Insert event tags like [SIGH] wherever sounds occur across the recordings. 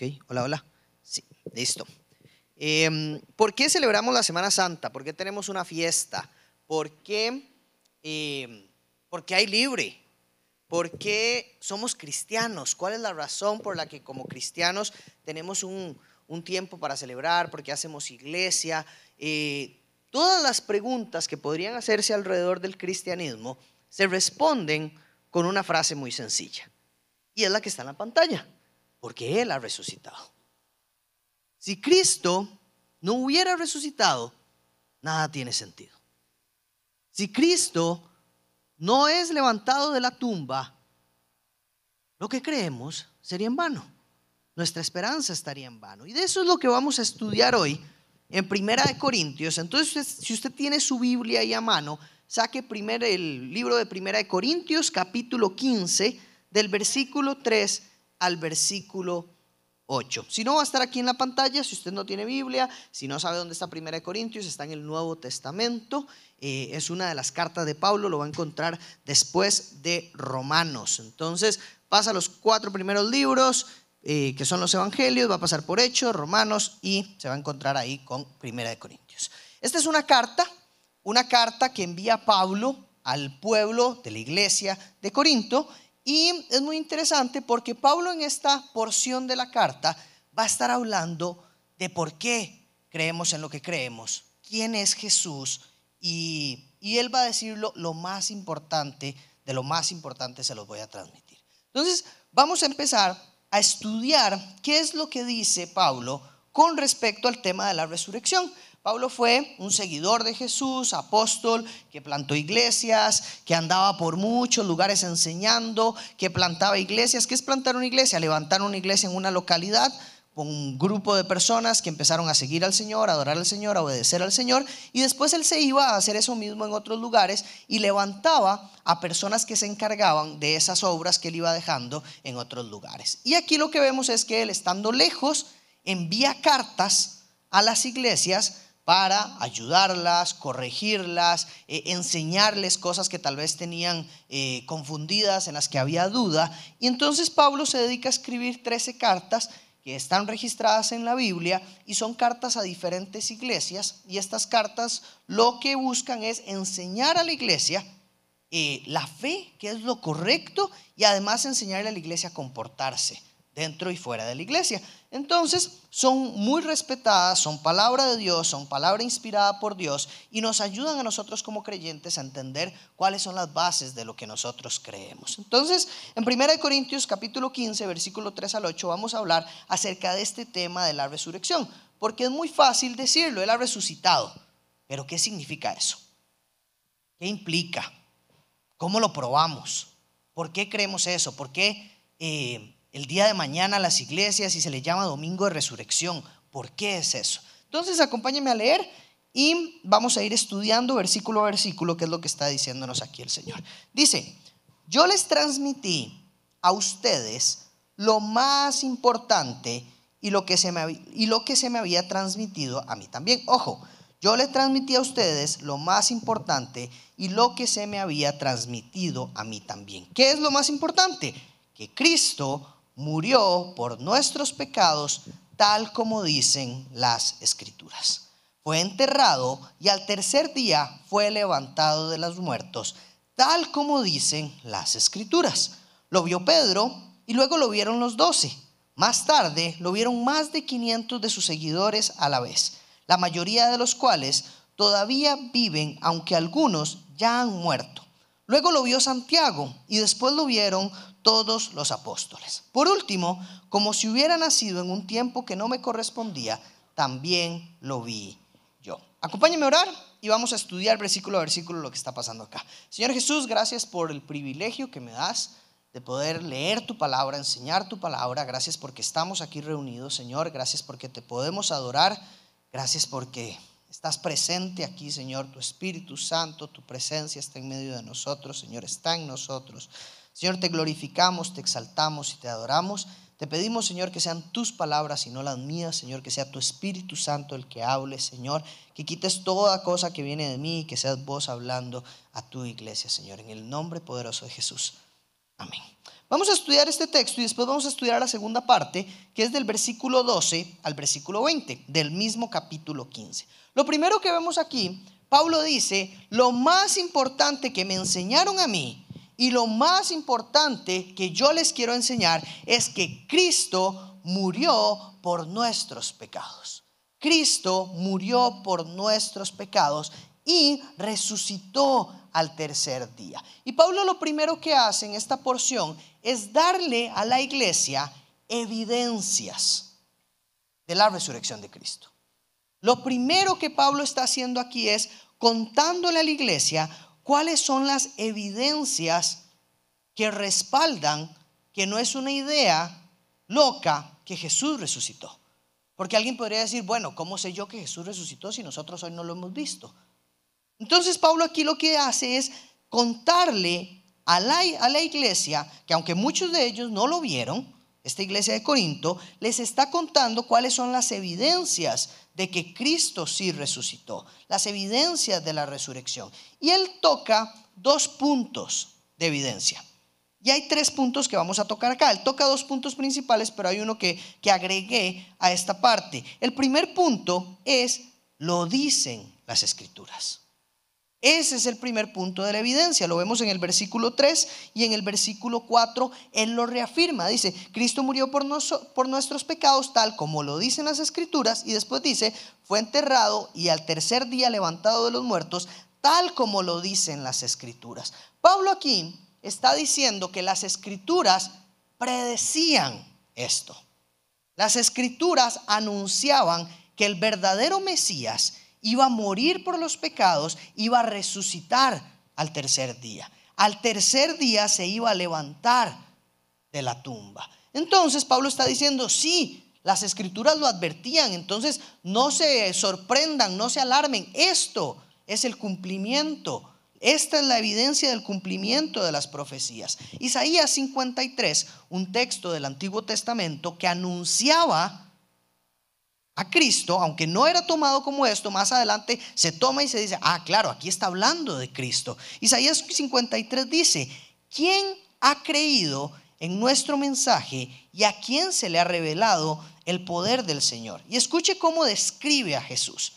Ok, hola, hola. Sí, listo. Em, ¿Por qué celebramos la Semana Santa? ¿Por qué tenemos una fiesta? ¿Por qué, em, porque hay libre? ¿Por qué somos cristianos? ¿Cuál es la razón por la que como cristianos tenemos un, tiempo para celebrar? ¿Por qué hacemos iglesia? Eh, todas las preguntas que podrían hacerse alrededor del cristianismo se responden con una frase muy sencilla. Y es la que está en la pantalla. Porque Él ha resucitado. Si Cristo no hubiera resucitado, nada tiene sentido. Si Cristo no es levantado de la tumba, lo que creemos sería en vano. Nuestra esperanza estaría en vano. Y de eso es lo que vamos a estudiar hoy en Primera de Corintios. Entonces, si usted tiene su Biblia ahí a mano, saque primero el libro de Primera de Corintios, capítulo 15, del versículo 3 al versículo 8. Si no, va a estar aquí en la pantalla, si usted no tiene Biblia, si no sabe dónde está Primera de Corintios, está en el Nuevo Testamento. Eh, es una de las cartas de Pablo, lo va a encontrar después de Romanos. Entonces, pasa los cuatro primeros libros, eh, que son los Evangelios, va a pasar por Hechos, Romanos y se va a encontrar ahí con Primera de Corintios. Esta es una carta, una carta que envía Pablo al pueblo de la iglesia de Corinto y es muy interesante porque Pablo en esta porción de la carta va a estar hablando de por qué creemos en lo que creemos, quién es Jesús y, él va a decir lo, más importante, de lo más importante se los voy a transmitir. Entonces, vamos a empezar a estudiar qué es lo que dice Pablo con respecto al tema de la resurrección. Pablo fue un seguidor de Jesús, apóstol, que plantó iglesias, que andaba por muchos lugares enseñando, que plantaba iglesias. ¿Qué es plantar una iglesia? Levantar una iglesia en una localidad con un grupo de personas que empezaron a seguir al Señor, a adorar al Señor, a obedecer al Señor, y después él se iba a hacer eso mismo en otros lugares y levantaba a personas que se encargaban de esas obras que él iba dejando en otros lugares. Y aquí lo que vemos es que él, estando lejos, envía cartas a las iglesias para ayudarlas, corregirlas, eh, enseñarles cosas que tal vez tenían eh, confundidas, en las que había duda. Y entonces Pablo se dedica a escribir 13 cartas que están registradas en la Biblia y son cartas a diferentes iglesias. Y estas cartas lo que buscan es enseñar a la iglesia eh, la fe, que es lo correcto, y además enseñarle a la iglesia a comportarse dentro y fuera de la iglesia. Entonces, son muy respetadas, son palabra de Dios, son palabra inspirada por Dios y nos ayudan a nosotros como creyentes a entender cuáles son las bases de lo que nosotros creemos. Entonces, en 1 Corintios capítulo 15, versículo 3 al 8, vamos a hablar acerca de este tema de la resurrección, porque es muy fácil decirlo, Él ha resucitado, pero ¿qué significa eso? ¿Qué implica? ¿Cómo lo probamos? ¿Por qué creemos eso? ¿Por qué... Eh, el día de mañana a las iglesias y se le llama Domingo de Resurrección. ¿Por qué es eso? Entonces acompáñenme a leer y vamos a ir estudiando versículo a versículo qué es lo que está diciéndonos aquí el Señor. Dice, yo les transmití a ustedes lo más importante y lo que se me, y lo que se me había transmitido a mí también. Ojo, yo les transmití a ustedes lo más importante y lo que se me había transmitido a mí también. ¿Qué es lo más importante? Que Cristo murió por nuestros pecados, tal como dicen las escrituras. Fue enterrado y al tercer día fue levantado de los muertos, tal como dicen las escrituras. Lo vio Pedro y luego lo vieron los doce. Más tarde lo vieron más de 500 de sus seguidores a la vez, la mayoría de los cuales todavía viven, aunque algunos ya han muerto. Luego lo vio Santiago y después lo vieron todos los apóstoles. Por último, como si hubiera nacido en un tiempo que no me correspondía, también lo vi yo. Acompáñenme a orar y vamos a estudiar versículo a versículo lo que está pasando acá. Señor Jesús, gracias por el privilegio que me das de poder leer tu palabra, enseñar tu palabra. Gracias porque estamos aquí reunidos, Señor. Gracias porque te podemos adorar. Gracias porque estás presente aquí, Señor. Tu Espíritu Santo, tu presencia está en medio de nosotros, Señor, está en nosotros. Señor, te glorificamos, te exaltamos y te adoramos. Te pedimos, Señor, que sean tus palabras y no las mías, Señor, que sea tu Espíritu Santo el que hable, Señor, que quites toda cosa que viene de mí y que seas vos hablando a tu iglesia, Señor, en el nombre poderoso de Jesús. Amén. Vamos a estudiar este texto y después vamos a estudiar la segunda parte, que es del versículo 12 al versículo 20, del mismo capítulo 15. Lo primero que vemos aquí, Pablo dice, lo más importante que me enseñaron a mí y lo más importante que yo les quiero enseñar es que Cristo murió por nuestros pecados. Cristo murió por nuestros pecados y resucitó al tercer día. Y Pablo lo primero que hace en esta porción es darle a la iglesia evidencias de la resurrección de Cristo. Lo primero que Pablo está haciendo aquí es contándole a la iglesia cuáles son las evidencias que respaldan que no es una idea loca que Jesús resucitó. Porque alguien podría decir, bueno, ¿cómo sé yo que Jesús resucitó si nosotros hoy no lo hemos visto? Entonces Pablo aquí lo que hace es contarle a la, iglesia, que aunque muchos de ellos no lo vieron, esta iglesia de Corinto, les está contando cuáles son las evidencias de que Cristo sí resucitó, las evidencias de la resurrección. Y él toca dos puntos de evidencia. Y hay tres puntos que vamos a tocar acá. Él toca dos puntos principales, pero hay uno que, que agregué a esta parte. El primer punto es, lo dicen las escrituras. Ese es el primer punto de la evidencia. Lo vemos en el versículo 3 y en el versículo 4 Él lo reafirma. Dice, Cristo murió por, por, nuestros pecados tal como lo dicen las escrituras y después dice, fue enterrado y al tercer día levantado de los muertos tal como lo dicen las escrituras. Pablo aquí está diciendo que las escrituras predecían esto. Las escrituras anunciaban que el verdadero Mesías iba a morir por los pecados, iba a resucitar al tercer día. Al tercer día se iba a levantar de la tumba. Entonces Pablo está diciendo, sí, las escrituras lo advertían, entonces no se sorprendan, no se alarmen, esto es el cumplimiento. Esta es la evidencia del cumplimiento de las profecías. Isaías 53, un texto del Antiguo Testamento que anunciaba a Cristo, aunque no era tomado como esto, más adelante se toma y se dice, ah, claro, aquí está hablando de Cristo. Isaías 53 dice, ¿quién ha creído en nuestro mensaje y a quién se le ha revelado el poder del Señor? Y escuche cómo describe a Jesús.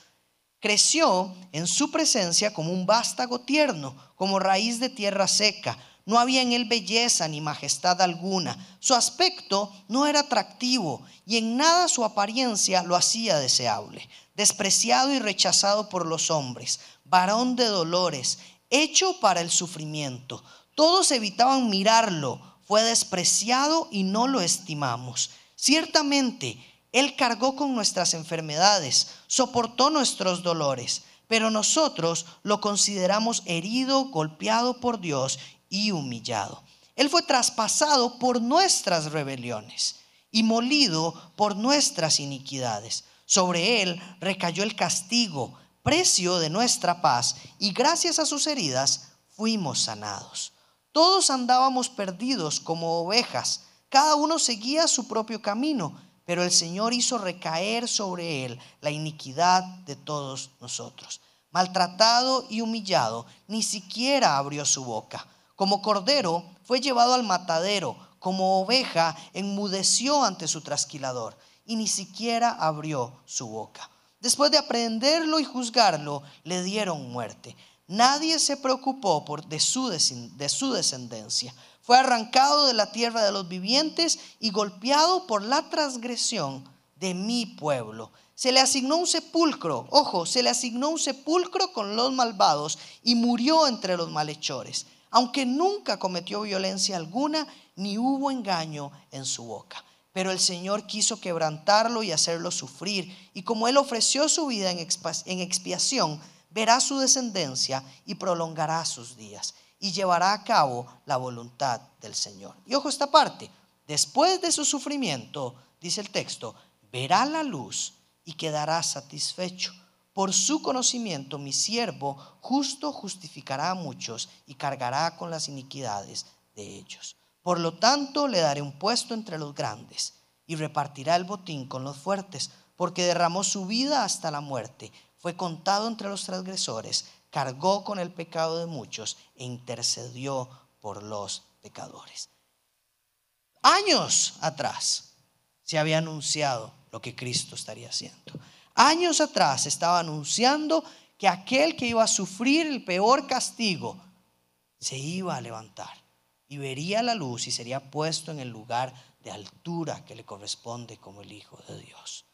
Creció en su presencia como un vástago tierno, como raíz de tierra seca no había en él belleza ni majestad alguna. Su aspecto no era atractivo y en nada su apariencia lo hacía deseable. Despreciado y rechazado por los hombres, varón de dolores, hecho para el sufrimiento. Todos evitaban mirarlo. Fue despreciado y no lo estimamos. Ciertamente, Él cargó con nuestras enfermedades, soportó nuestros dolores pero nosotros lo consideramos herido, golpeado por Dios y humillado. Él fue traspasado por nuestras rebeliones y molido por nuestras iniquidades. Sobre él recayó el castigo, precio de nuestra paz, y gracias a sus heridas fuimos sanados. Todos andábamos perdidos como ovejas, cada uno seguía su propio camino, pero el Señor hizo recaer sobre él la iniquidad de todos nosotros. Maltratado y humillado, ni siquiera abrió su boca. Como cordero fue llevado al matadero, como oveja enmudeció ante su trasquilador y ni siquiera abrió su boca. Después de aprenderlo y juzgarlo, le dieron muerte. Nadie se preocupó por de, su de su descendencia. Fue arrancado de la tierra de los vivientes y golpeado por la transgresión de mi pueblo. Se le asignó un sepulcro, ojo, se le asignó un sepulcro con los malvados y murió entre los malhechores aunque nunca cometió violencia alguna, ni hubo engaño en su boca. Pero el Señor quiso quebrantarlo y hacerlo sufrir, y como Él ofreció su vida en expiación, verá su descendencia y prolongará sus días, y llevará a cabo la voluntad del Señor. Y ojo esta parte, después de su sufrimiento, dice el texto, verá la luz y quedará satisfecho por su conocimiento mi siervo justo justificará a muchos y cargará con las iniquidades de ellos. Por lo tanto le daré un puesto entre los grandes y repartirá el botín con los fuertes, porque derramó su vida hasta la muerte, fue contado entre los transgresores, cargó con el pecado de muchos e intercedió por los pecadores. años atrás se había anunciado lo que Cristo estaría haciendo. Años atrás estaba anunciando que aquel que iba a sufrir el peor castigo se iba a levantar y vería la luz y sería puesto en el lugar de altura que le corresponde como el Hijo de Dios.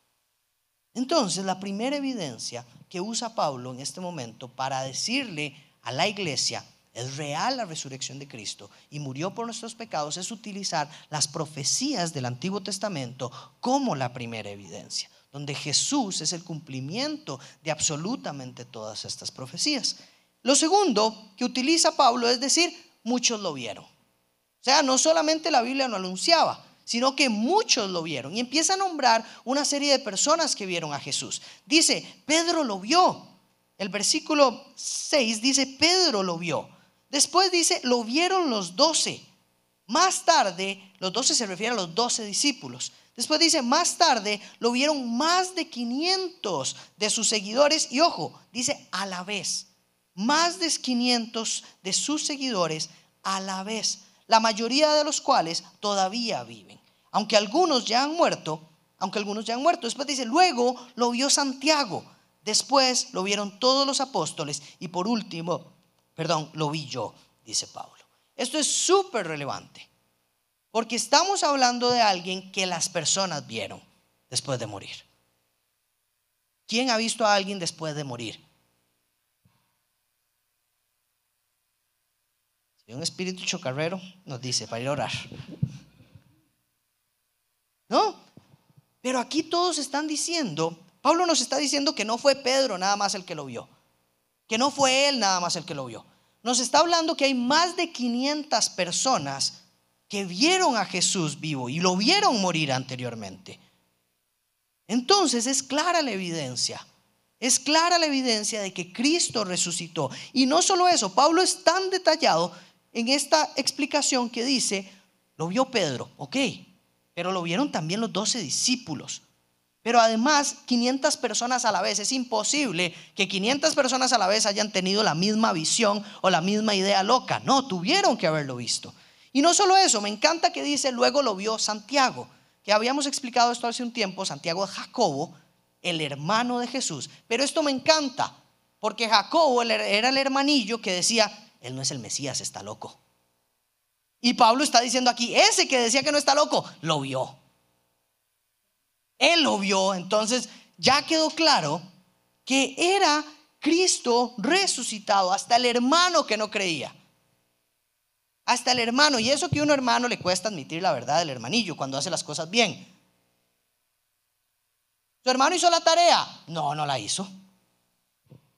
Entonces, la primera evidencia que usa Pablo en este momento para decirle a la iglesia, es real la resurrección de Cristo y murió por nuestros pecados, es utilizar las profecías del Antiguo Testamento como la primera evidencia, donde Jesús es el cumplimiento de absolutamente todas estas profecías. Lo segundo que utiliza Pablo es decir, muchos lo vieron. O sea, no solamente la Biblia lo anunciaba, sino que muchos lo vieron. Y empieza a nombrar una serie de personas que vieron a Jesús. Dice, Pedro lo vio. El versículo 6 dice, Pedro lo vio. Después dice, lo vieron los doce. Más tarde, los doce se refieren a los doce discípulos. Después dice, más tarde lo vieron más de 500 de sus seguidores. Y ojo, dice a la vez, más de 500 de sus seguidores a la vez la mayoría de los cuales todavía viven. Aunque algunos ya han muerto, aunque algunos ya han muerto. Después dice, luego lo vio Santiago, después lo vieron todos los apóstoles y por último, perdón, lo vi yo, dice Pablo. Esto es súper relevante, porque estamos hablando de alguien que las personas vieron después de morir. ¿Quién ha visto a alguien después de morir? un espíritu chocarrero nos dice para ir a orar. ¿No? Pero aquí todos están diciendo, Pablo nos está diciendo que no fue Pedro nada más el que lo vio, que no fue él nada más el que lo vio. Nos está hablando que hay más de 500 personas que vieron a Jesús vivo y lo vieron morir anteriormente. Entonces es clara la evidencia. Es clara la evidencia de que Cristo resucitó. Y no solo eso, Pablo es tan detallado en esta explicación que dice, lo vio Pedro, ok, pero lo vieron también los doce discípulos. Pero además, 500 personas a la vez. Es imposible que 500 personas a la vez hayan tenido la misma visión o la misma idea loca. No, tuvieron que haberlo visto. Y no solo eso, me encanta que dice, luego lo vio Santiago, que habíamos explicado esto hace un tiempo, Santiago Jacobo, el hermano de Jesús. Pero esto me encanta, porque Jacobo era el hermanillo que decía, él no es el Mesías, está loco. Y Pablo está diciendo aquí, ese que decía que no está loco, lo vio. Él lo vio, entonces ya quedó claro que era Cristo resucitado, hasta el hermano que no creía. Hasta el hermano, y eso que un hermano le cuesta admitir la verdad del hermanillo cuando hace las cosas bien. ¿Su hermano hizo la tarea? No, no la hizo.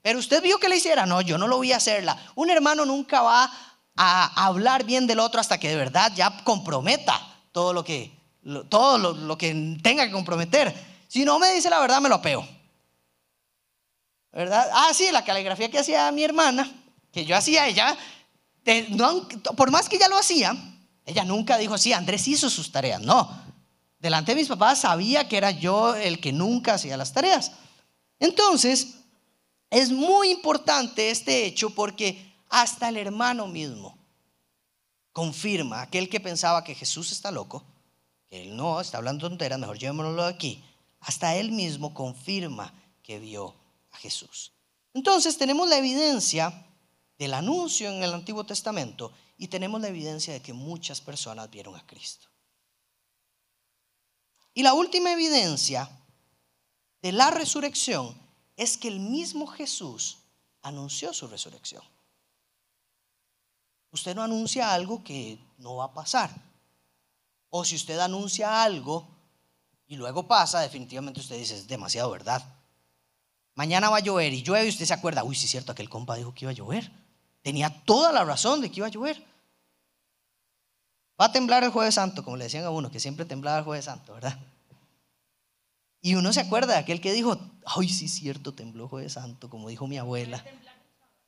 Pero usted vio que le hiciera. No, yo no lo voy a hacerla. Un hermano nunca va a hablar bien del otro hasta que de verdad ya comprometa todo lo que, todo lo, que tenga que comprometer. Si no me dice la verdad, me lo apeo. ¿Verdad? Ah, sí, la caligrafía que hacía mi hermana, que yo hacía ella, por más que ella lo hacía, ella nunca dijo, sí, Andrés hizo sus tareas. No, delante de mis papás sabía que era yo el que nunca hacía las tareas. Entonces, es muy importante este hecho porque hasta el hermano mismo confirma, aquel que pensaba que Jesús está loco, que él no, está hablando tonteras, mejor llevémoslo aquí, hasta él mismo confirma que vio a Jesús. Entonces tenemos la evidencia del anuncio en el Antiguo Testamento y tenemos la evidencia de que muchas personas vieron a Cristo. Y la última evidencia de la resurrección es que el mismo Jesús anunció su resurrección. Usted no anuncia algo que no va a pasar. O si usted anuncia algo y luego pasa, definitivamente usted dice, es demasiado verdad. Mañana va a llover y llueve y usted se acuerda, uy, sí es cierto, aquel compa dijo que iba a llover. Tenía toda la razón de que iba a llover. Va a temblar el jueves santo, como le decían a uno, que siempre temblaba el jueves santo, ¿verdad? Y uno se acuerda de aquel que dijo, ay, sí cierto, tembló Jueves Santo, como dijo mi abuela.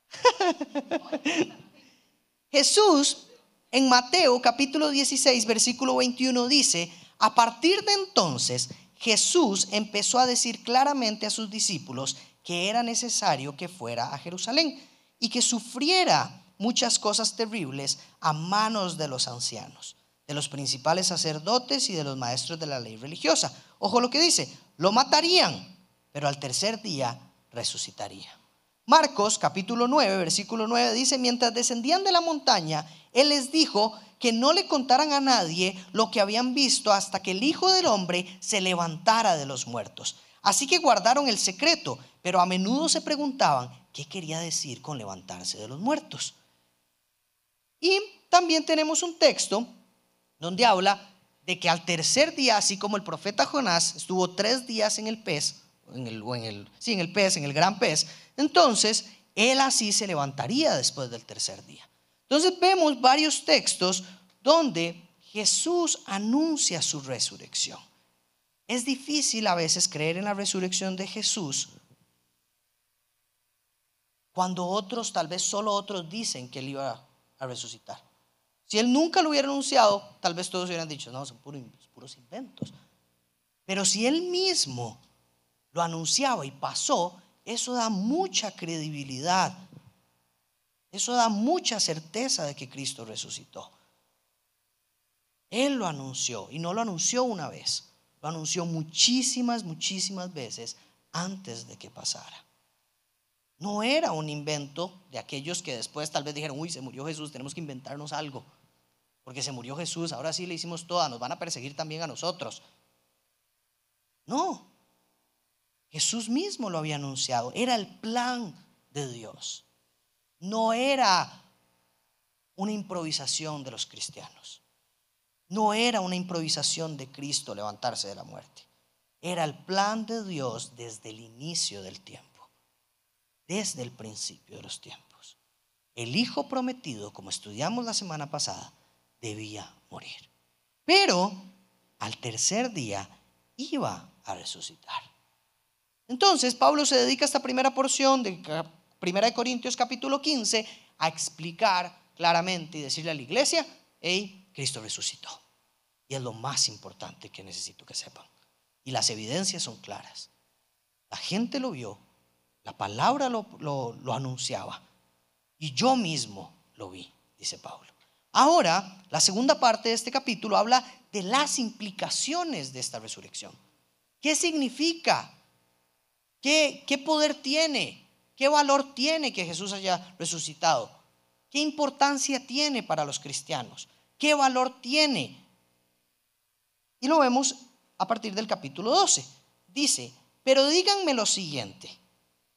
[LAUGHS] Jesús en Mateo capítulo 16, versículo 21 dice, a partir de entonces Jesús empezó a decir claramente a sus discípulos que era necesario que fuera a Jerusalén y que sufriera muchas cosas terribles a manos de los ancianos, de los principales sacerdotes y de los maestros de la ley religiosa. Ojo lo que dice, lo matarían, pero al tercer día resucitaría. Marcos capítulo 9, versículo 9 dice, mientras descendían de la montaña, Él les dijo que no le contaran a nadie lo que habían visto hasta que el Hijo del Hombre se levantara de los muertos. Así que guardaron el secreto, pero a menudo se preguntaban qué quería decir con levantarse de los muertos. Y también tenemos un texto donde habla de que al tercer día, así como el profeta Jonás estuvo tres días en el pez, en el, en el, sí, en el pez, en el gran pez, entonces él así se levantaría después del tercer día. Entonces vemos varios textos donde Jesús anuncia su resurrección. Es difícil a veces creer en la resurrección de Jesús cuando otros, tal vez solo otros dicen que él iba a resucitar. Si él nunca lo hubiera anunciado, tal vez todos hubieran dicho, no, son puros, inventos. Pero si él mismo lo anunciaba y pasó, eso da mucha credibilidad. Eso da mucha certeza de que Cristo resucitó. Él lo anunció y no lo anunció una vez, lo anunció muchísimas, muchísimas veces antes de que pasara. No era un invento de aquellos que después tal vez dijeron, uy, se murió Jesús, tenemos que inventarnos algo. Porque se murió Jesús, ahora sí le hicimos toda, nos van a perseguir también a nosotros. No, Jesús mismo lo había anunciado, era el plan de Dios. No era una improvisación de los cristianos. No era una improvisación de Cristo levantarse de la muerte. Era el plan de Dios desde el inicio del tiempo, desde el principio de los tiempos. El Hijo prometido, como estudiamos la semana pasada, debía morir. Pero al tercer día iba a resucitar. Entonces, Pablo se dedica a esta primera porción de Primera de Corintios capítulo 15 a explicar claramente y decirle a la iglesia, hey, Cristo resucitó. Y es lo más importante que necesito que sepan. Y las evidencias son claras. La gente lo vio, la palabra lo, lo anunciaba y yo mismo lo vi, dice Pablo. Ahora, la segunda parte de este capítulo habla de las implicaciones de esta resurrección. ¿Qué significa? ¿Qué, poder tiene? ¿Qué valor tiene que Jesús haya resucitado? ¿Qué importancia tiene para los cristianos? ¿Qué valor tiene? Y lo vemos a partir del capítulo 12. Dice, pero díganme lo siguiente,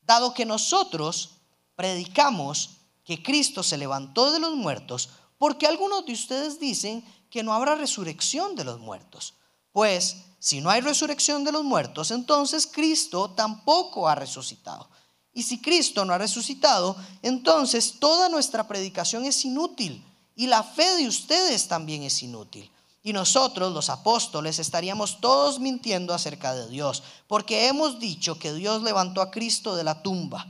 dado que nosotros predicamos que Cristo se levantó de los muertos, porque algunos de ustedes dicen que no habrá resurrección de los muertos. Pues si no hay resurrección de los muertos, entonces Cristo tampoco ha resucitado. Y si Cristo no ha resucitado, entonces toda nuestra predicación es inútil y la fe de ustedes también es inútil. Y nosotros, los apóstoles, estaríamos todos mintiendo acerca de Dios, porque hemos dicho que Dios levantó a Cristo de la tumba.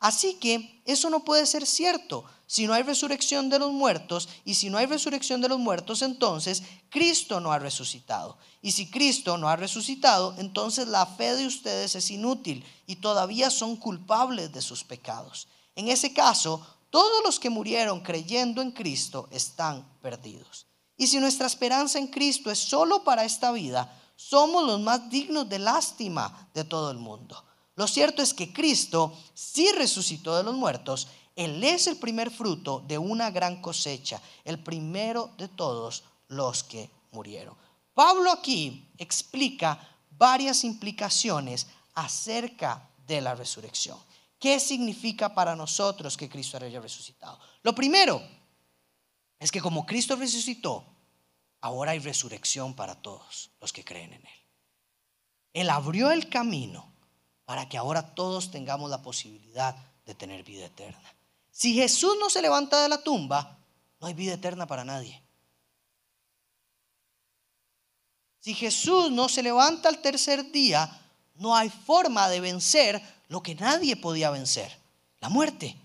Así que eso no puede ser cierto si no hay resurrección de los muertos, y si no hay resurrección de los muertos, entonces Cristo no ha resucitado. Y si Cristo no ha resucitado, entonces la fe de ustedes es inútil y todavía son culpables de sus pecados. En ese caso, todos los que murieron creyendo en Cristo están perdidos. Y si nuestra esperanza en Cristo es solo para esta vida, somos los más dignos de lástima de todo el mundo. Lo cierto es que Cristo sí resucitó de los muertos él es el primer fruto de una gran cosecha, el primero de todos los que murieron. Pablo aquí explica varias implicaciones acerca de la resurrección. ¿Qué significa para nosotros que Cristo haya resucitado? Lo primero es que como Cristo resucitó, ahora hay resurrección para todos los que creen en Él. Él abrió el camino para que ahora todos tengamos la posibilidad de tener vida eterna. Si Jesús no se levanta de la tumba, no hay vida eterna para nadie. Si Jesús no se levanta al tercer día, no hay forma de vencer lo que nadie podía vencer, la muerte.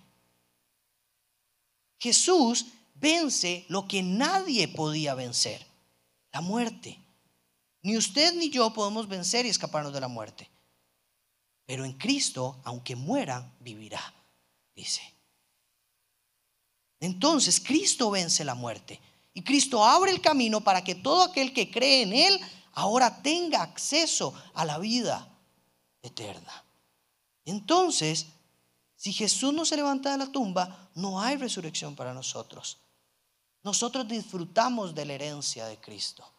Jesús vence lo que nadie podía vencer, la muerte. Ni usted ni yo podemos vencer y escaparnos de la muerte. Pero en Cristo, aunque muera, vivirá, dice. Entonces Cristo vence la muerte. Y Cristo abre el camino para que todo aquel que cree en Él ahora tenga acceso a la vida eterna. Entonces, si Jesús no se levanta de la tumba, no hay resurrección para nosotros. Nosotros disfrutamos de la herencia de Cristo.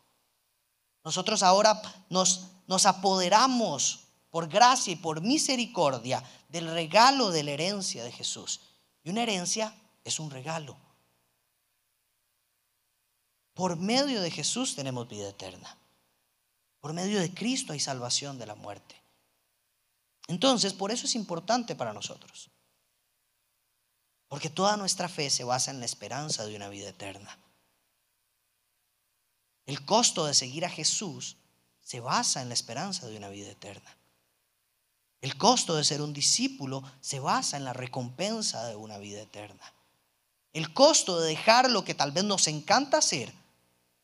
Nosotros ahora nos, nos apoderamos por gracia y por misericordia del regalo de la herencia de Jesús. Y una herencia es un regalo. Por medio de Jesús tenemos vida eterna. Por medio de Cristo hay salvación de la muerte. Entonces, por eso es importante para nosotros. Porque toda nuestra fe se basa en la esperanza de una vida eterna. El costo de seguir a Jesús se basa en la esperanza de una vida eterna. El costo de ser un discípulo se basa en la recompensa de una vida eterna. El costo de dejar lo que tal vez nos encanta hacer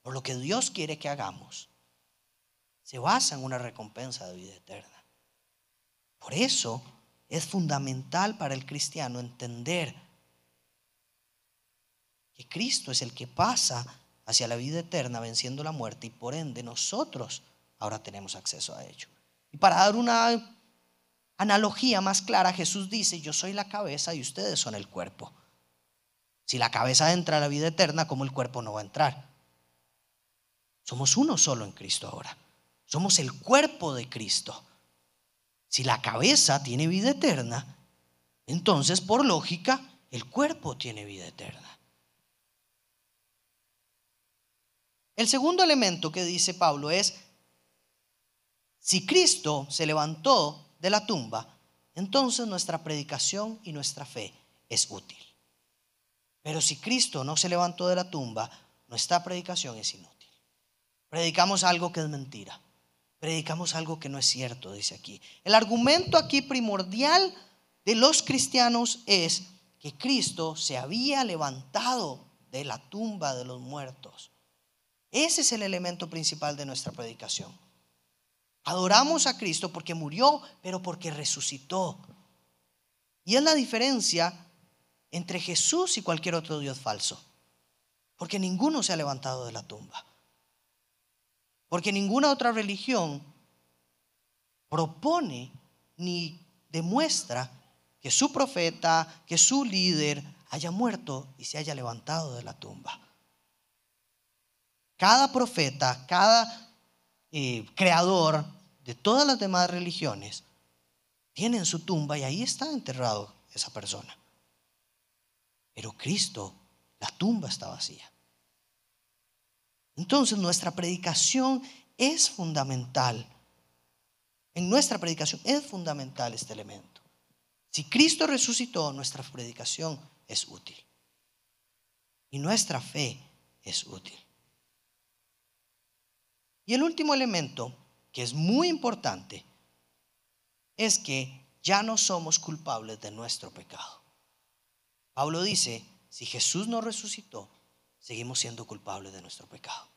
por lo que Dios quiere que hagamos se basa en una recompensa de vida eterna. Por eso es fundamental para el cristiano entender que Cristo es el que pasa hacia la vida eterna venciendo la muerte y por ende nosotros ahora tenemos acceso a ello. Y para dar una analogía más clara, Jesús dice, yo soy la cabeza y ustedes son el cuerpo. Si la cabeza entra a la vida eterna, ¿cómo el cuerpo no va a entrar? Somos uno solo en Cristo ahora. Somos el cuerpo de Cristo. Si la cabeza tiene vida eterna, entonces por lógica el cuerpo tiene vida eterna. El segundo elemento que dice Pablo es, si Cristo se levantó de la tumba, entonces nuestra predicación y nuestra fe es útil. Pero si Cristo no se levantó de la tumba, nuestra predicación es inútil. Predicamos algo que es mentira. Predicamos algo que no es cierto, dice aquí. El argumento aquí primordial de los cristianos es que Cristo se había levantado de la tumba de los muertos. Ese es el elemento principal de nuestra predicación. Adoramos a Cristo porque murió, pero porque resucitó. Y es la diferencia entre Jesús y cualquier otro Dios falso. Porque ninguno se ha levantado de la tumba. Porque ninguna otra religión propone ni demuestra que su profeta, que su líder haya muerto y se haya levantado de la tumba. Cada profeta, cada eh, creador de todas las demás religiones tiene en su tumba y ahí está enterrado esa persona. Pero Cristo, la tumba está vacía. Entonces nuestra predicación es fundamental. En nuestra predicación es fundamental este elemento. Si Cristo resucitó, nuestra predicación es útil. Y nuestra fe es útil. Y el último elemento, que es muy importante, es que ya no somos culpables de nuestro pecado. Pablo dice, si Jesús no resucitó, seguimos siendo culpables de nuestro pecado.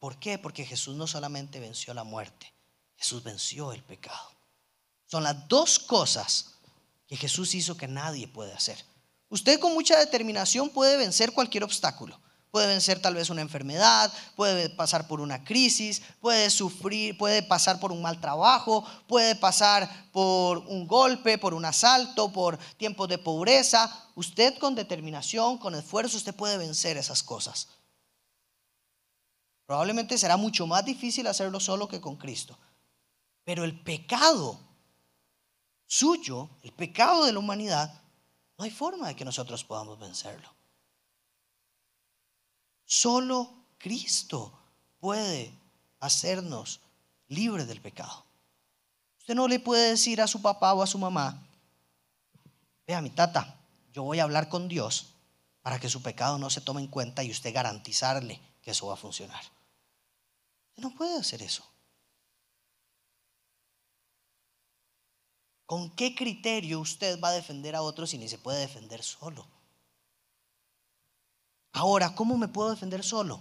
¿Por qué? Porque Jesús no solamente venció la muerte, Jesús venció el pecado. Son las dos cosas que Jesús hizo que nadie puede hacer. Usted con mucha determinación puede vencer cualquier obstáculo. Puede vencer tal vez una enfermedad, puede pasar por una crisis, puede sufrir, puede pasar por un mal trabajo, puede pasar por un golpe, por un asalto, por tiempos de pobreza. Usted con determinación, con esfuerzo, usted puede vencer esas cosas. Probablemente será mucho más difícil hacerlo solo que con Cristo. Pero el pecado suyo, el pecado de la humanidad, no hay forma de que nosotros podamos vencerlo. Solo Cristo puede hacernos libres del pecado. Usted no le puede decir a su papá o a su mamá, vea mi tata, yo voy a hablar con Dios para que su pecado no se tome en cuenta y usted garantizarle que eso va a funcionar. Usted no puede hacer eso. ¿Con qué criterio usted va a defender a otros si ni se puede defender solo? Ahora, ¿cómo me puedo defender solo?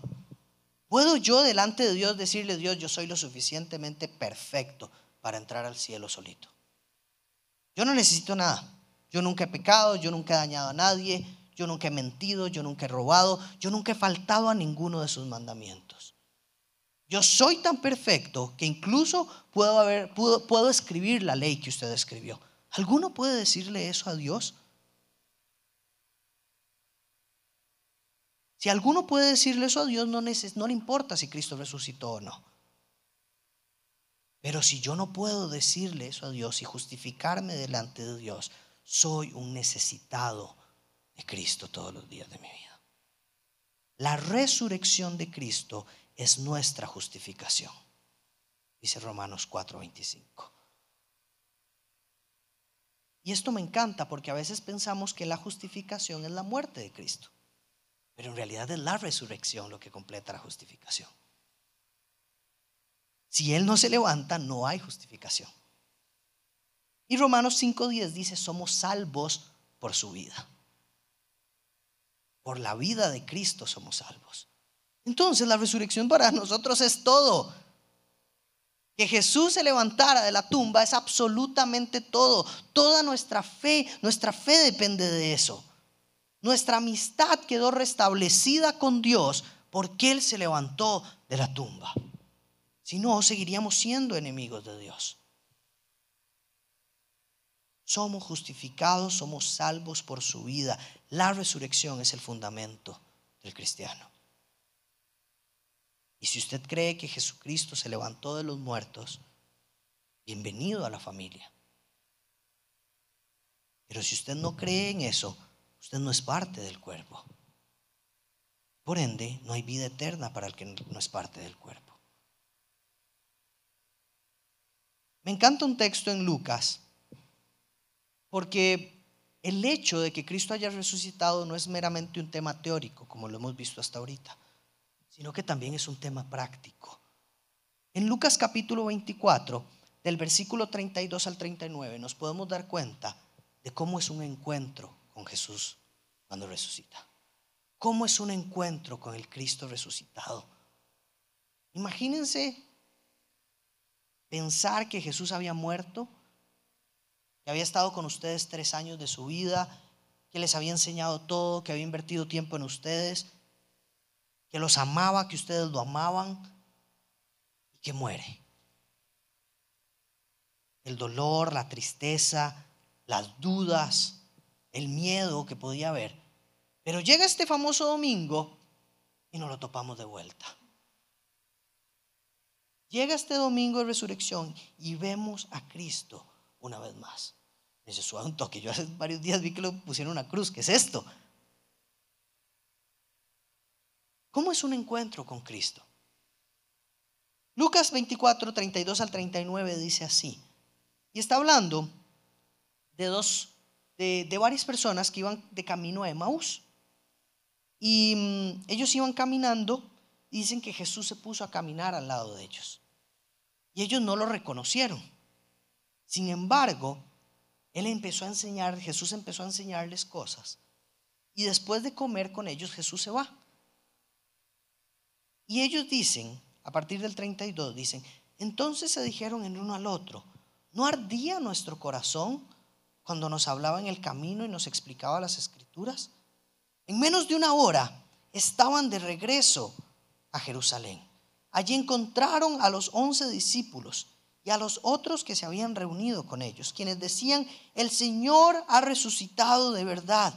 ¿Puedo yo delante de Dios decirle, Dios, yo soy lo suficientemente perfecto para entrar al cielo solito? Yo no necesito nada. Yo nunca he pecado, yo nunca he dañado a nadie, yo nunca he mentido, yo nunca he robado, yo nunca he faltado a ninguno de sus mandamientos. Yo soy tan perfecto que incluso puedo, puedo escribir la ley que usted escribió. ¿Alguno puede decirle eso a Dios? Si alguno puede decirle eso a Dios, no, le importa si Cristo resucitó o no. Pero si yo no puedo decirle eso a Dios y justificarme delante de Dios, soy un necesitado de Cristo todos los días de mi vida. La resurrección de Cristo es nuestra justificación, dice Romanos 4:25. Y esto me encanta porque a veces pensamos que la justificación es la muerte de Cristo. Pero en realidad es la resurrección lo que completa la justificación. Si Él no se levanta, no hay justificación. Y Romanos 5.10 dice, somos salvos por su vida. Por la vida de Cristo somos salvos. Entonces la resurrección para nosotros es todo. Que Jesús se levantara de la tumba es absolutamente todo. Toda nuestra fe, nuestra fe depende de eso. Nuestra amistad quedó restablecida con Dios porque Él se levantó de la tumba. Si no, seguiríamos siendo enemigos de Dios. Somos justificados, somos salvos por su vida. La resurrección es el fundamento del cristiano. Y si usted cree que Jesucristo se levantó de los muertos, bienvenido a la familia. Pero si usted no cree en eso, Usted no es parte del cuerpo. Por ende, no hay vida eterna para el que no es parte del cuerpo. Me encanta un texto en Lucas, porque el hecho de que Cristo haya resucitado no es meramente un tema teórico, como lo hemos visto hasta ahorita, sino que también es un tema práctico. En Lucas capítulo 24, del versículo 32 al 39, nos podemos dar cuenta de cómo es un encuentro con Jesús cuando resucita. ¿Cómo es un encuentro con el Cristo resucitado? Imagínense pensar que Jesús había muerto, que había estado con ustedes tres años de su vida, que les había enseñado todo, que había invertido tiempo en ustedes, que los amaba, que ustedes lo amaban y que muere. El dolor, la tristeza, las dudas, el miedo que podía haber. Pero llega este famoso domingo y nos lo topamos de vuelta. Llega este domingo de resurrección y vemos a Cristo una vez más. Dice, suave un toque. Yo hace varios días vi que lo pusieron una cruz. ¿Qué es esto? ¿Cómo es un encuentro con Cristo? Lucas 24, 32 al 39 dice así. Y está hablando de dos de, varias personas que iban de camino a Emaús. Y mm, ellos iban caminando, dicen que Jesús se puso a caminar al lado de ellos. Y ellos no lo reconocieron. Sin embargo, él empezó a enseñar, Jesús empezó a enseñarles cosas. Y después de comer con ellos, Jesús se va. Y ellos dicen, a partir del 32, dicen, entonces se dijeron en uno al otro, ¿no ardía nuestro corazón cuando nos hablaba en el camino y nos explicaba las escrituras? En menos de una hora estaban de regreso a Jerusalén. Allí encontraron a los once discípulos y a los otros que se habían reunido con ellos, quienes decían, el Señor ha resucitado de verdad.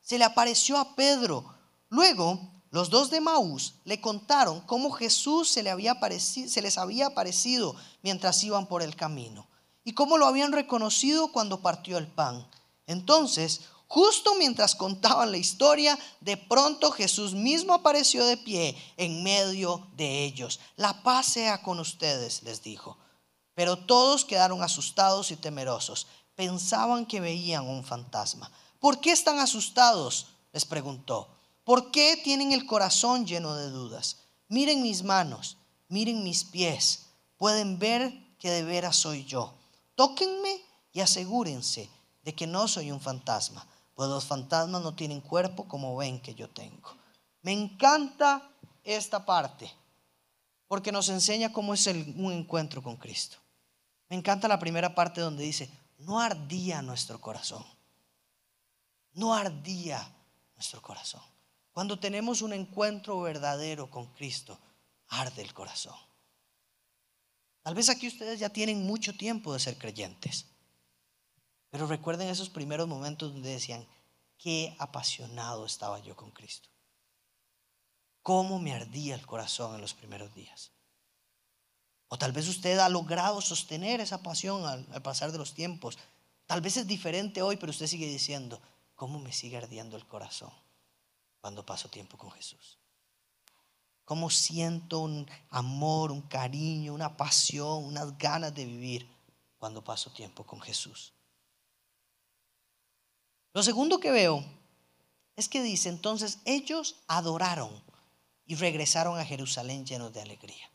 Se le apareció a Pedro. Luego, los dos de Maús le contaron cómo Jesús se, le había se les había aparecido mientras iban por el camino y cómo lo habían reconocido cuando partió el pan. Entonces, justo mientras contaban la historia, de pronto Jesús mismo apareció de pie en medio de ellos. La paz sea con ustedes, les dijo. Pero todos quedaron asustados y temerosos. Pensaban que veían un fantasma. ¿Por qué están asustados? les preguntó. ¿Por qué tienen el corazón lleno de dudas? Miren mis manos, miren mis pies. Pueden ver que de veras soy yo. Tóquenme y asegúrense de que no soy un fantasma, pues los fantasmas no tienen cuerpo como ven que yo tengo. Me encanta esta parte, porque nos enseña cómo es un encuentro con Cristo. Me encanta la primera parte donde dice, no ardía nuestro corazón, no ardía nuestro corazón. Cuando tenemos un encuentro verdadero con Cristo, arde el corazón. Tal vez aquí ustedes ya tienen mucho tiempo de ser creyentes, pero recuerden esos primeros momentos donde decían, qué apasionado estaba yo con Cristo. Cómo me ardía el corazón en los primeros días. O tal vez usted ha logrado sostener esa pasión al, pasar de los tiempos. Tal vez es diferente hoy, pero usted sigue diciendo, ¿cómo me sigue ardiendo el corazón cuando paso tiempo con Jesús? ¿Cómo siento un amor, un cariño, una pasión, unas ganas de vivir cuando paso tiempo con Jesús? Lo segundo que veo es que dice, entonces ellos adoraron y regresaron a Jerusalén llenos de alegría.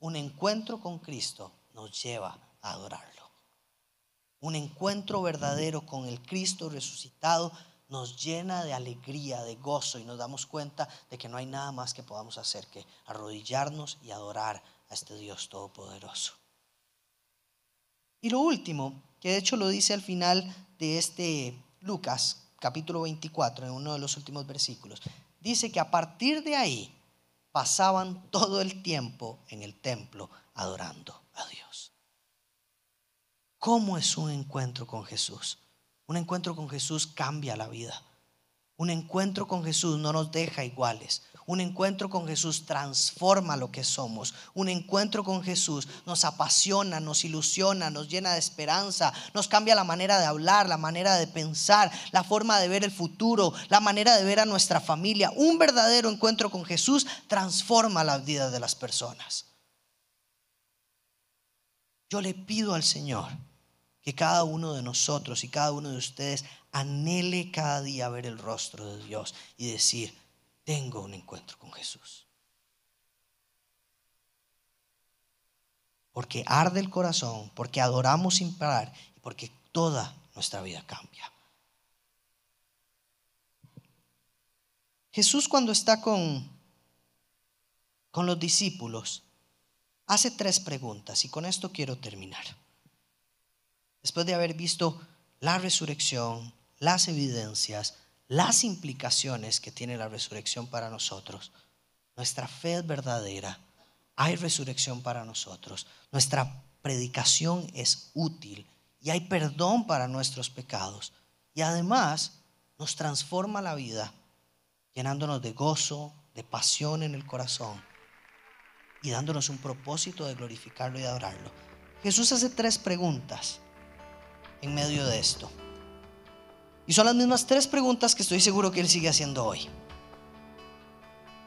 Un encuentro con Cristo nos lleva a adorarlo. Un encuentro verdadero con el Cristo resucitado nos llena de alegría, de gozo y nos damos cuenta de que no hay nada más que podamos hacer que arrodillarnos y adorar a este Dios todopoderoso. Y lo último, que de hecho lo dice al final de este Lucas capítulo 24, en uno de los últimos versículos, dice que a partir de ahí pasaban todo el tiempo en el templo adorando a Dios. ¿Cómo es un encuentro con Jesús? Un encuentro con Jesús cambia la vida. Un encuentro con Jesús no nos deja iguales. Un encuentro con Jesús transforma lo que somos. Un encuentro con Jesús nos apasiona, nos ilusiona, nos llena de esperanza, nos cambia la manera de hablar, la manera de pensar, la forma de ver el futuro, la manera de ver a nuestra familia. Un verdadero encuentro con Jesús transforma la vida de las personas. Yo le pido al Señor que cada uno de nosotros y cada uno de ustedes anhele cada día ver el rostro de Dios y decir, tengo un encuentro con Jesús. Porque arde el corazón, porque adoramos sin parar y porque toda nuestra vida cambia. Jesús cuando está con, con los discípulos hace tres preguntas y con esto quiero terminar. Después de haber visto la resurrección, las evidencias, las implicaciones que tiene la resurrección para nosotros. Nuestra fe es verdadera. Hay resurrección para nosotros. Nuestra predicación es útil y hay perdón para nuestros pecados. Y además nos transforma la vida llenándonos de gozo, de pasión en el corazón y dándonos un propósito de glorificarlo y adorarlo. Jesús hace tres preguntas en medio de esto. Y son las mismas tres preguntas que estoy seguro que Él sigue haciendo hoy.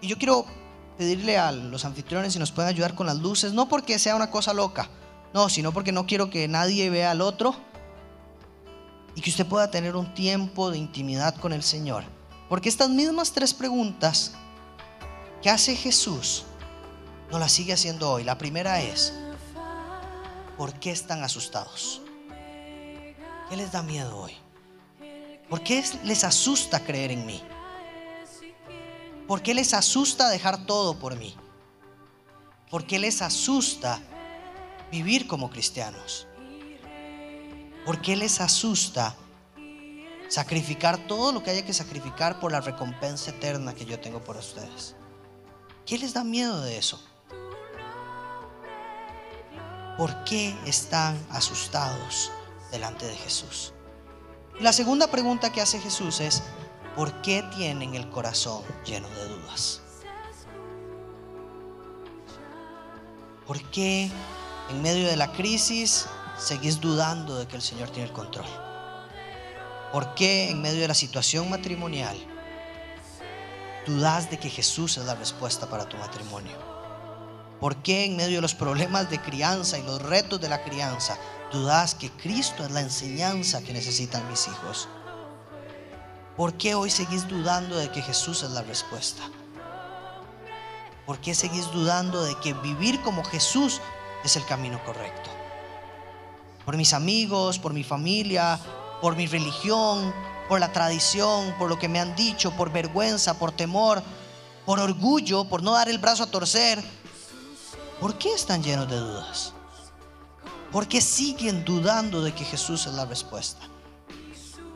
Y yo quiero pedirle a los anfitriones si nos pueden ayudar con las luces, no porque sea una cosa loca, no, sino porque no quiero que nadie vea al otro y que usted pueda tener un tiempo de intimidad con el Señor. Porque estas mismas tres preguntas que hace Jesús, no las sigue haciendo hoy. La primera es, ¿por qué están asustados? ¿Qué les da miedo hoy? ¿Por qué les asusta creer en mí? ¿Por qué les asusta dejar todo por mí? ¿Por qué les asusta vivir como cristianos? ¿Por qué les asusta sacrificar todo lo que haya que sacrificar por la recompensa eterna que yo tengo por ustedes? ¿Qué les da miedo de eso? ¿Por qué están asustados delante de Jesús? La segunda pregunta que hace Jesús es, ¿por qué tienen el corazón lleno de dudas? ¿Por qué en medio de la crisis seguís dudando de que el Señor tiene el control? ¿Por qué en medio de la situación matrimonial dudas de que Jesús es la respuesta para tu matrimonio? ¿Por qué en medio de los problemas de crianza y los retos de la crianza dudas que Cristo es la enseñanza que necesitan mis hijos? ¿Por qué hoy seguís dudando de que Jesús es la respuesta? ¿Por qué seguís dudando de que vivir como Jesús es el camino correcto? Por mis amigos, por mi familia, por mi religión, por la tradición, por lo que me han dicho, por vergüenza, por temor, por orgullo, por no dar el brazo a torcer. ¿Por qué están llenos de dudas? ¿Por qué siguen dudando de que Jesús es la respuesta?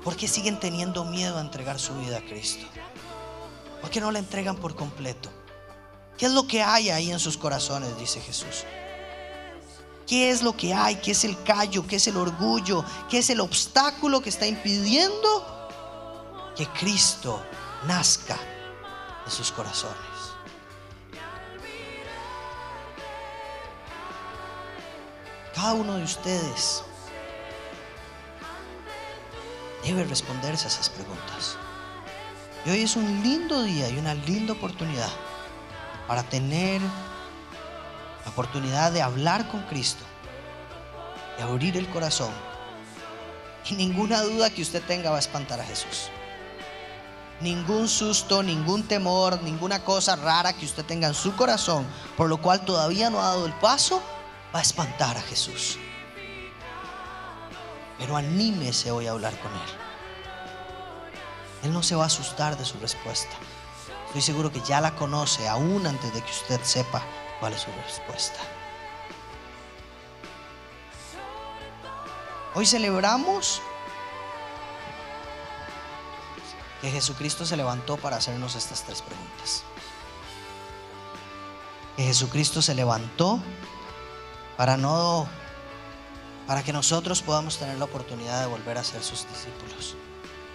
¿Por qué siguen teniendo miedo a entregar su vida a Cristo? ¿Por qué no la entregan por completo? ¿Qué es lo que hay ahí en sus corazones? Dice Jesús. ¿Qué es lo que hay? ¿Qué es el callo? ¿Qué es el orgullo? ¿Qué es el obstáculo que está impidiendo que Cristo nazca en sus corazones? Cada uno de ustedes debe responderse a esas preguntas. Y hoy es un lindo día y una linda oportunidad para tener la oportunidad de hablar con Cristo, de abrir el corazón. Y ninguna duda que usted tenga va a espantar a Jesús. Ningún susto, ningún temor, ninguna cosa rara que usted tenga en su corazón, por lo cual todavía no ha dado el paso, va a espantar a Jesús. Pero anímese hoy a hablar con Él. Él no se va a asustar de su respuesta. Estoy seguro que ya la conoce aún antes de que usted sepa cuál es su respuesta. Hoy celebramos que Jesucristo se levantó para hacernos estas tres preguntas. Que Jesucristo se levantó para no para que nosotros podamos tener la oportunidad de volver a ser sus discípulos,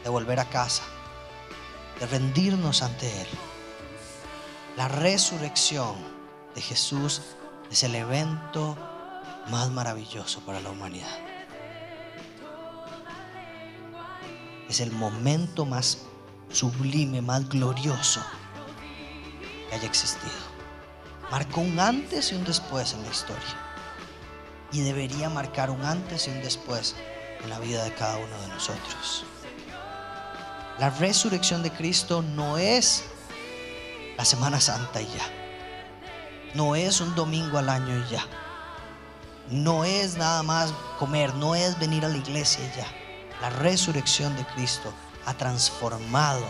de volver a casa, de rendirnos ante Él. La resurrección de Jesús es el evento más maravilloso para la humanidad. Es el momento más sublime, más glorioso que haya existido. Marcó un antes y un después en la historia y debería marcar un antes y un después en la vida de cada uno de nosotros. La resurrección de Cristo no es la Semana Santa y ya. No es un domingo al año y ya. No es nada más comer, no es venir a la iglesia y ya. La resurrección de Cristo ha transformado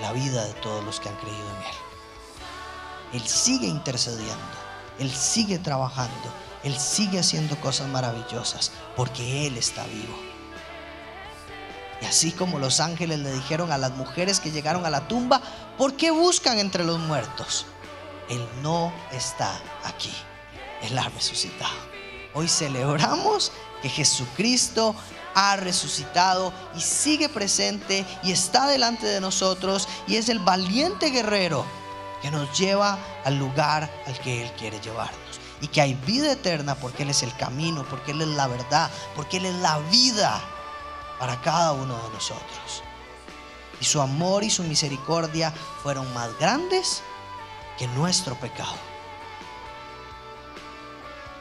la vida de todos los que han creído en Él. Él sigue intercediendo, Él sigue trabajando, él sigue haciendo cosas maravillosas porque Él está vivo. Y así como los ángeles le dijeron a las mujeres que llegaron a la tumba, ¿por qué buscan entre los muertos? Él no está aquí. Él ha resucitado. Hoy celebramos que Jesucristo ha resucitado y sigue presente y está delante de nosotros y es el valiente guerrero que nos lleva al lugar al que Él quiere llevarnos y que hay vida eterna porque Él es el camino, porque Él es la verdad, porque Él es la vida para cada uno de nosotros. Y su amor y su misericordia fueron más grandes que nuestro pecado.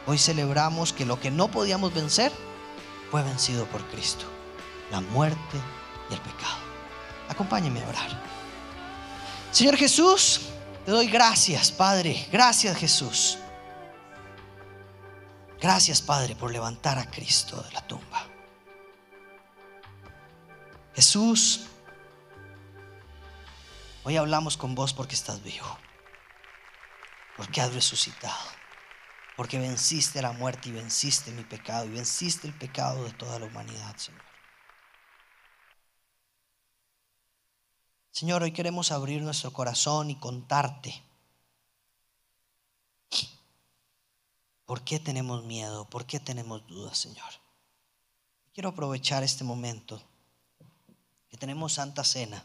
Hoy celebramos que lo que no podíamos vencer fue vencido por Cristo, la muerte y el pecado. Acompáñeme a orar. Señor Jesús, te doy gracias, Padre. Gracias, Jesús. Gracias, Padre, por levantar a Cristo de la tumba. Jesús, hoy hablamos con vos porque estás vivo, porque has resucitado, porque venciste la muerte y venciste mi pecado y venciste el pecado de toda la humanidad, Señor. Señor, hoy queremos abrir nuestro corazón y contarte ¿Por qué tenemos miedo? ¿Por qué tenemos dudas, Señor? Quiero aprovechar este momento que tenemos Santa Cena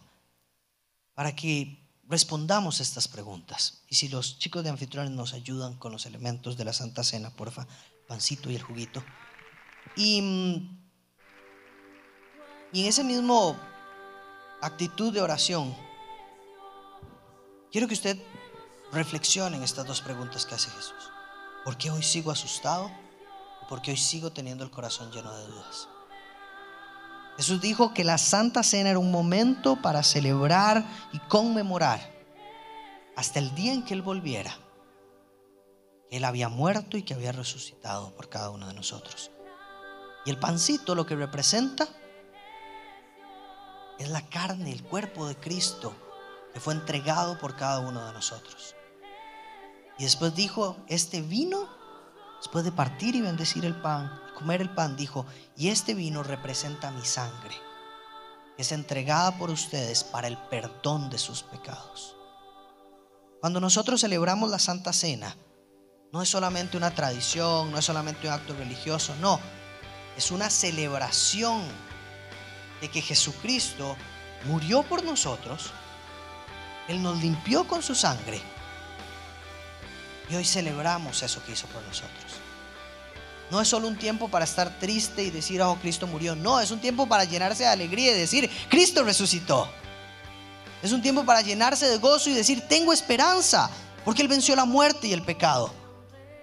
para que respondamos estas preguntas. Y si los chicos de anfitriones nos ayudan con los elementos de la Santa Cena, porfa, pancito y el juguito. Y, y en ese mismo actitud de oración, quiero que usted reflexione en estas dos preguntas que hace Jesús. ¿Por qué hoy sigo asustado? ¿Por qué hoy sigo teniendo el corazón lleno de dudas? Jesús dijo que la Santa Cena era un momento para celebrar y conmemorar hasta el día en que Él volviera. Él había muerto y que había resucitado por cada uno de nosotros. Y el pancito lo que representa es la carne, el cuerpo de Cristo que fue entregado por cada uno de nosotros. Y después dijo, este vino, después de partir y bendecir el pan, comer el pan, dijo, y este vino representa mi sangre, es entregada por ustedes para el perdón de sus pecados. Cuando nosotros celebramos la Santa Cena, no es solamente una tradición, no es solamente un acto religioso, no, es una celebración de que Jesucristo murió por nosotros, Él nos limpió con su sangre y hoy celebramos eso que hizo por nosotros. No es solo un tiempo para estar triste y decir, oh, Cristo murió. No, es un tiempo para llenarse de alegría y decir, Cristo resucitó. Es un tiempo para llenarse de gozo y decir, tengo esperanza, porque Él venció la muerte y el pecado.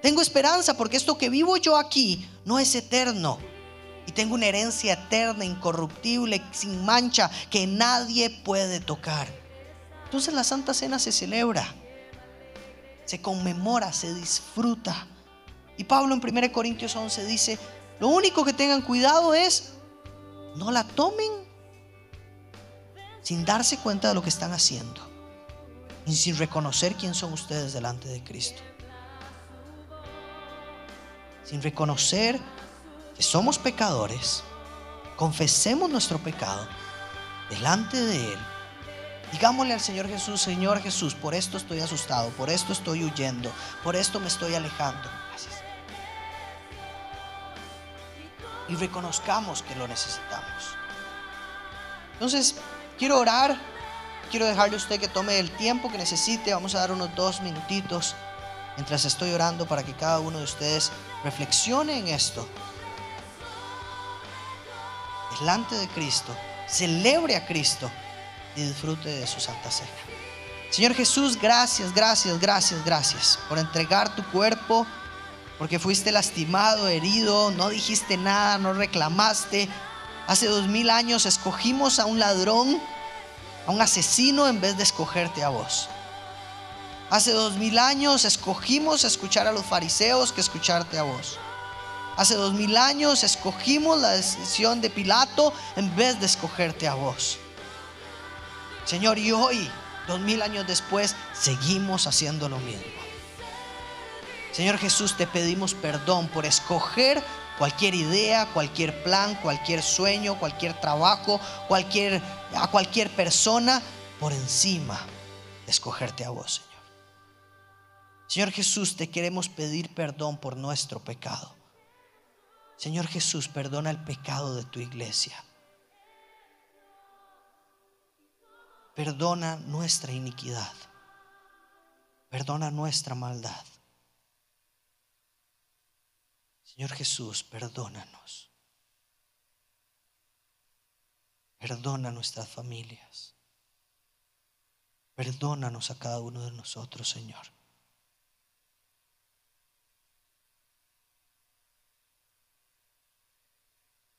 Tengo esperanza porque esto que vivo yo aquí no es eterno. Y tengo una herencia eterna, incorruptible, sin mancha, que nadie puede tocar. Entonces la Santa Cena se celebra, se conmemora, se disfruta. Y Pablo en 1 Corintios 11 dice, lo único que tengan cuidado es, no la tomen sin darse cuenta de lo que están haciendo y sin reconocer quién son ustedes delante de Cristo. Sin reconocer que somos pecadores, confesemos nuestro pecado delante de Él. Digámosle al Señor Jesús, Señor Jesús, por esto estoy asustado, por esto estoy huyendo, por esto me estoy alejando. y reconozcamos que lo necesitamos. Entonces, quiero orar, quiero dejarle a usted que tome el tiempo que necesite, vamos a dar unos dos minutitos mientras estoy orando para que cada uno de ustedes reflexione en esto. Delante de Cristo, celebre a Cristo y disfrute de su santa cena. Señor Jesús, gracias, gracias, gracias, gracias por entregar tu cuerpo porque fuiste lastimado, herido, no dijiste nada, no reclamaste. Hace dos mil años escogimos a un ladrón, a un asesino en vez de escogerte a vos. Hace dos mil años escogimos escuchar a los fariseos que escucharte a vos. Hace dos mil años escogimos la decisión de Pilato en vez de escogerte a vos. Señor, y hoy, dos mil años después, seguimos haciendo lo mismo. Señor Jesús, te pedimos perdón por escoger cualquier idea, cualquier plan, cualquier sueño, cualquier trabajo, cualquier, a cualquier persona por encima de escogerte a vos, Señor. Señor Jesús, te queremos pedir perdón por nuestro pecado. Señor Jesús, perdona el pecado de tu iglesia. Perdona nuestra iniquidad. Perdona nuestra maldad. Señor Jesús, perdónanos. Perdona nuestras familias. Perdónanos a cada uno de nosotros, Señor.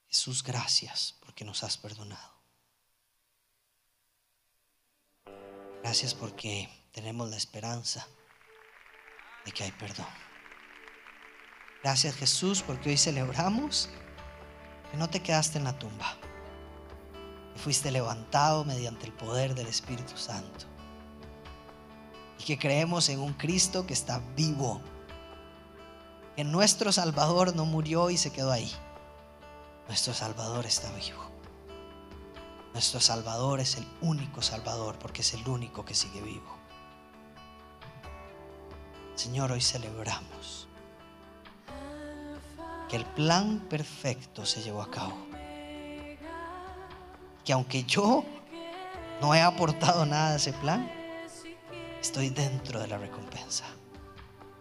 Jesús, gracias porque nos has perdonado. Gracias porque tenemos la esperanza de que hay perdón. Gracias Jesús porque hoy celebramos que no te quedaste en la tumba, que fuiste levantado mediante el poder del Espíritu Santo y que creemos en un Cristo que está vivo, que nuestro Salvador no murió y se quedó ahí, nuestro Salvador está vivo. Nuestro Salvador es el único Salvador porque es el único que sigue vivo. Señor, hoy celebramos que el plan perfecto se llevó a cabo. Que aunque yo no he aportado nada a ese plan, estoy dentro de la recompensa.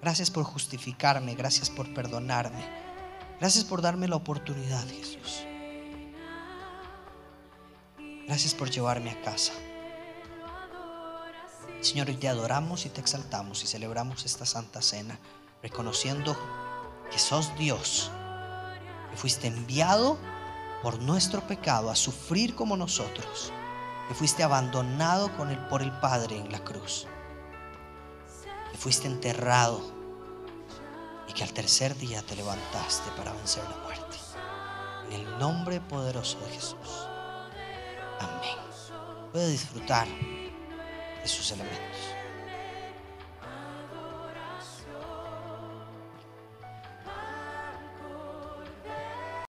Gracias por justificarme, gracias por perdonarme, gracias por darme la oportunidad, Jesús. Gracias por llevarme a casa. Señor, te adoramos y te exaltamos y celebramos esta santa cena, reconociendo que sos Dios, que fuiste enviado por nuestro pecado a sufrir como nosotros, que fuiste abandonado con por el Padre en la cruz, que fuiste enterrado y que al tercer día te levantaste para vencer la muerte. En el nombre poderoso de Jesús. Amén. Puede disfrutar de sus elementos.